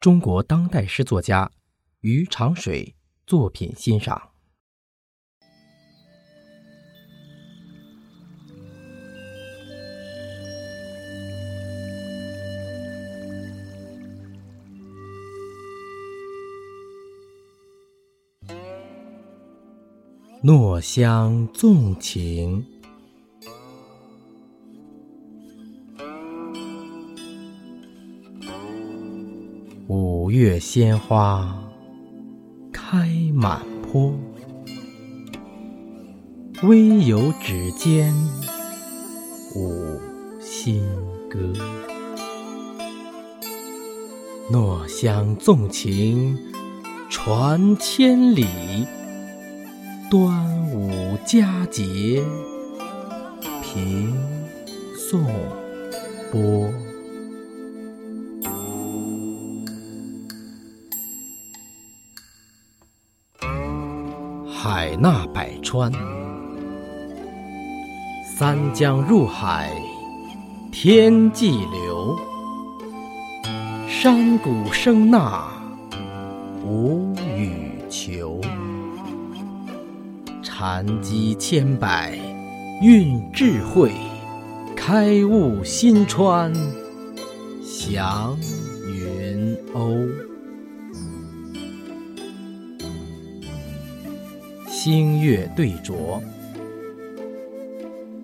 中国当代诗作家于长水作品欣赏。糯香纵情。五月鲜花开满坡，微有指尖舞新歌。糯香纵情传千里，端午佳节平颂播。海纳百川，三江入海天际流，山谷声呐无语求。禅机千百蕴智慧，开悟心川祥云鸥。星月对酌，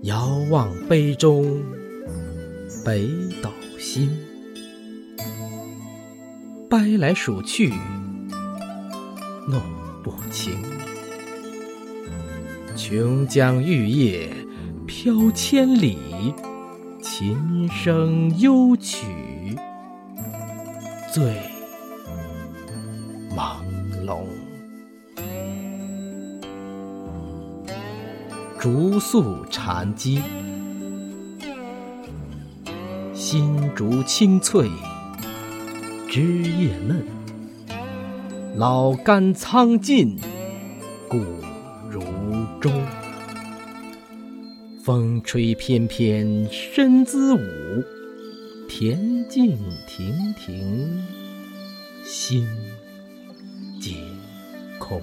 遥望杯中北斗星。掰来数去弄不清，琼浆玉液飘千里，琴声幽曲醉朦胧。竹素禅机，新竹青翠，枝叶嫩。老干苍劲，骨如钟。风吹翩翩身姿舞，恬静亭亭心皆空。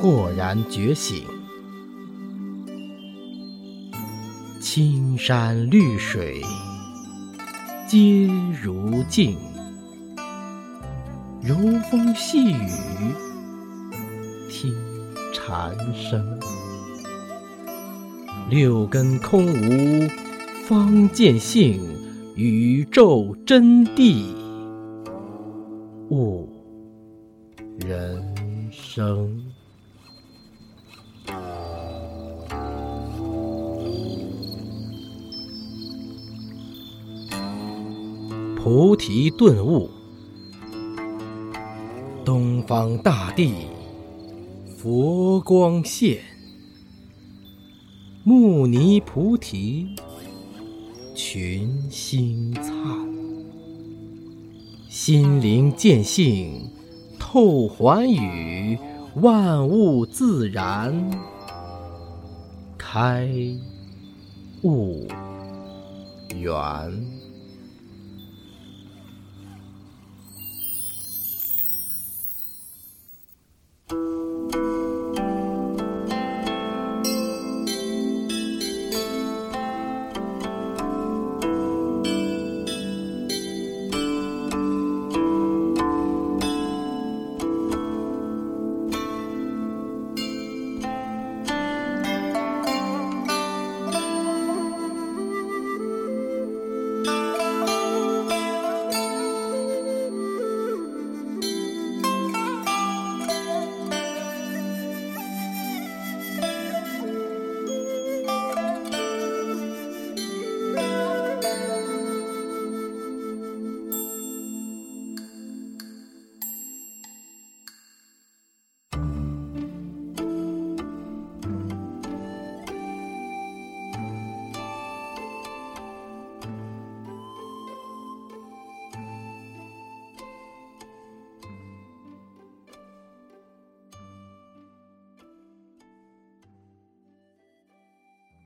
豁然觉醒，青山绿水皆如镜，柔风细雨听蝉声。六根空无方见性，宇宙真谛悟人生。菩提顿悟，东方大地佛光现，牟尼菩提群星灿，心灵见性透寰宇，万物自然。开悟圆。